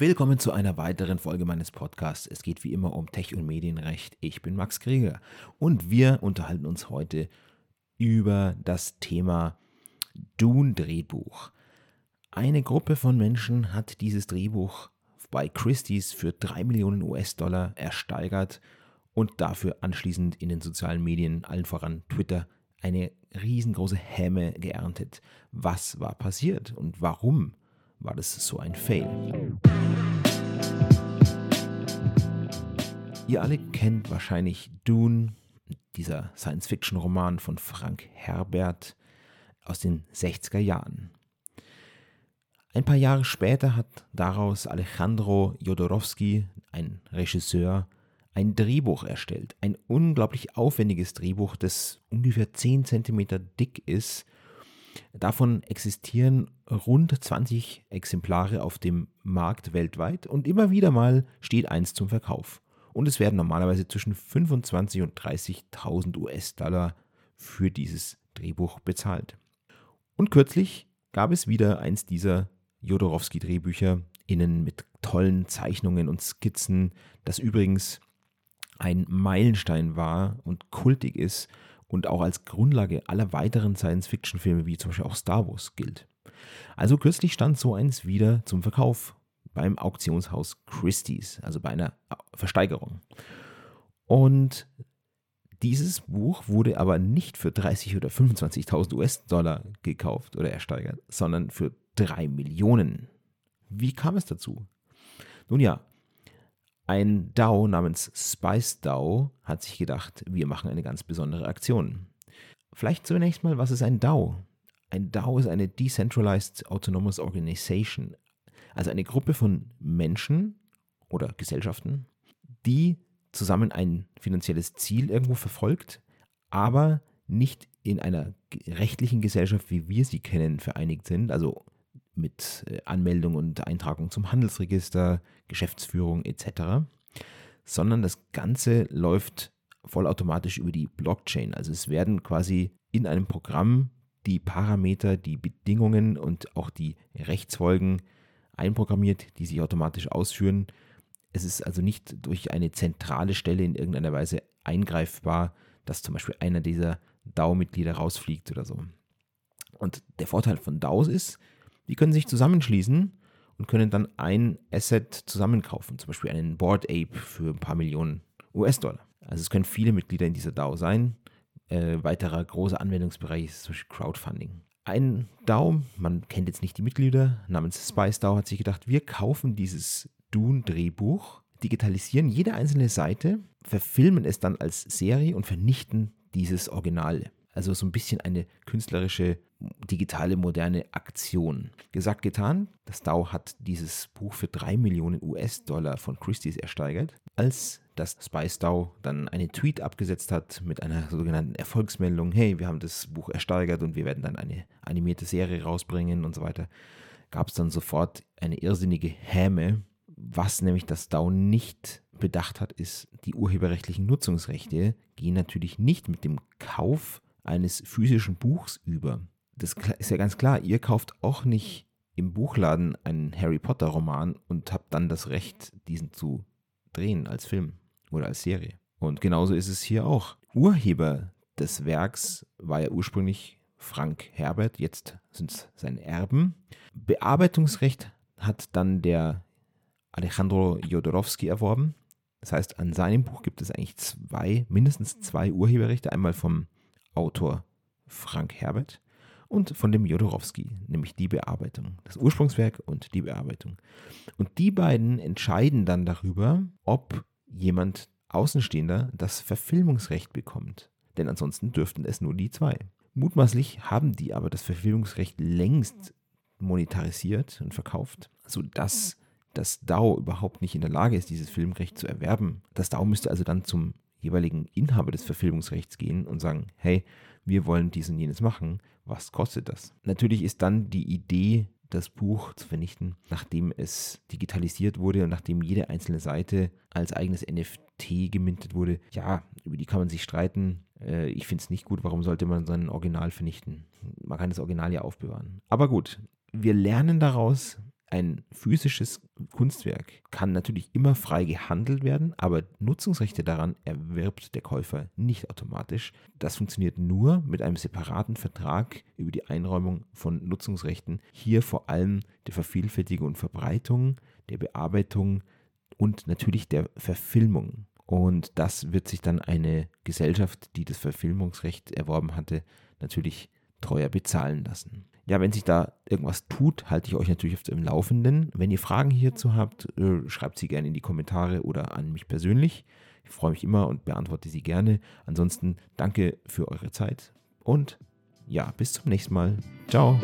Willkommen zu einer weiteren Folge meines Podcasts. Es geht wie immer um Tech- und Medienrecht. Ich bin Max Krieger und wir unterhalten uns heute über das Thema Dune-Drehbuch. Eine Gruppe von Menschen hat dieses Drehbuch bei Christie's für 3 Millionen US-Dollar ersteigert und dafür anschließend in den sozialen Medien, allen voran Twitter, eine riesengroße Häme geerntet. Was war passiert und warum war das so ein Fail? Ihr alle kennt wahrscheinlich Dune, dieser Science-Fiction-Roman von Frank Herbert aus den 60er Jahren. Ein paar Jahre später hat daraus Alejandro Jodorowsky, ein Regisseur, ein Drehbuch erstellt. Ein unglaublich aufwendiges Drehbuch, das ungefähr 10 cm dick ist. Davon existieren rund 20 Exemplare auf dem Markt weltweit und immer wieder mal steht eins zum Verkauf. Und es werden normalerweise zwischen 25 und 30.000 US-Dollar für dieses Drehbuch bezahlt. Und kürzlich gab es wieder eins dieser Jodorowsky-Drehbücher, innen mit tollen Zeichnungen und Skizzen, das übrigens ein Meilenstein war und kultig ist und auch als Grundlage aller weiteren Science-Fiction-Filme wie zum Beispiel auch Star Wars gilt. Also kürzlich stand so eins wieder zum Verkauf beim Auktionshaus Christie's, also bei einer Versteigerung. Und dieses Buch wurde aber nicht für 30 oder 25.000 US-Dollar gekauft oder ersteigert, sondern für 3 Millionen. Wie kam es dazu? Nun ja, ein DAO namens Spice DAO hat sich gedacht, wir machen eine ganz besondere Aktion. Vielleicht zunächst mal, was ist ein DAO? Ein DAO ist eine Decentralized Autonomous Organization, also eine Gruppe von Menschen oder Gesellschaften, die zusammen ein finanzielles Ziel irgendwo verfolgt, aber nicht in einer rechtlichen Gesellschaft, wie wir sie kennen, vereinigt sind, also mit äh, Anmeldung und Eintragung zum Handelsregister, Geschäftsführung etc., sondern das Ganze läuft vollautomatisch über die Blockchain. Also es werden quasi in einem Programm die Parameter, die Bedingungen und auch die Rechtsfolgen einprogrammiert, die sich automatisch ausführen. Es ist also nicht durch eine zentrale Stelle in irgendeiner Weise eingreifbar, dass zum Beispiel einer dieser DAO-Mitglieder rausfliegt oder so. Und der Vorteil von DAOs ist, die können sich zusammenschließen und können dann ein Asset zusammenkaufen, zum Beispiel einen Board Ape für ein paar Millionen US-Dollar. Also es können viele Mitglieder in dieser DAO sein. Äh, weiterer großer Anwendungsbereich ist zum Beispiel Crowdfunding. Ein DAO, man kennt jetzt nicht die Mitglieder, namens Spice DAO hat sich gedacht, wir kaufen dieses Dune-Drehbuch, digitalisieren jede einzelne Seite, verfilmen es dann als Serie und vernichten dieses Original. Also so ein bisschen eine künstlerische, digitale, moderne Aktion. Gesagt, getan. Das DAO hat dieses Buch für 3 Millionen US-Dollar von Christie's ersteigert. Als das Spice DAO dann einen Tweet abgesetzt hat mit einer sogenannten Erfolgsmeldung, hey, wir haben das Buch ersteigert und wir werden dann eine animierte Serie rausbringen und so weiter, gab es dann sofort eine irrsinnige Häme. Was nämlich das DAO nicht bedacht hat, ist, die urheberrechtlichen Nutzungsrechte gehen natürlich nicht mit dem Kauf eines physischen Buchs über. Das ist ja ganz klar, ihr kauft auch nicht im Buchladen einen Harry Potter Roman und habt dann das Recht, diesen zu drehen als Film oder als Serie. Und genauso ist es hier auch. Urheber des Werks war ja ursprünglich Frank Herbert, jetzt sind es seine Erben. Bearbeitungsrecht hat dann der Alejandro Jodorowsky erworben. Das heißt, an seinem Buch gibt es eigentlich zwei, mindestens zwei Urheberrechte. Einmal vom Autor Frank Herbert und von dem Jodorowsky, nämlich die Bearbeitung. Das Ursprungswerk und die Bearbeitung. Und die beiden entscheiden dann darüber, ob jemand Außenstehender das Verfilmungsrecht bekommt. Denn ansonsten dürften es nur die zwei. Mutmaßlich haben die aber das Verfilmungsrecht längst monetarisiert und verkauft, sodass das DAO überhaupt nicht in der Lage ist, dieses Filmrecht zu erwerben. Das DAO müsste also dann zum jeweiligen Inhaber des Verfilmungsrechts gehen und sagen, hey, wir wollen dies und jenes machen, was kostet das? Natürlich ist dann die Idee, das Buch zu vernichten, nachdem es digitalisiert wurde und nachdem jede einzelne Seite als eigenes NFT gemintet wurde. Ja, über die kann man sich streiten. Äh, ich finde es nicht gut. Warum sollte man sein Original vernichten? Man kann das Original ja aufbewahren. Aber gut, wir lernen daraus, ein physisches Kunstwerk kann natürlich immer frei gehandelt werden, aber Nutzungsrechte daran erwirbt der Käufer nicht automatisch. Das funktioniert nur mit einem separaten Vertrag über die Einräumung von Nutzungsrechten. Hier vor allem der Vervielfältigung und Verbreitung, der Bearbeitung und natürlich der Verfilmung. Und das wird sich dann eine Gesellschaft, die das Verfilmungsrecht erworben hatte, natürlich teuer bezahlen lassen. Ja, wenn sich da irgendwas tut, halte ich euch natürlich auf dem Laufenden. Wenn ihr Fragen hierzu habt, äh, schreibt sie gerne in die Kommentare oder an mich persönlich. Ich freue mich immer und beantworte sie gerne. Ansonsten danke für eure Zeit und ja, bis zum nächsten Mal. Ciao.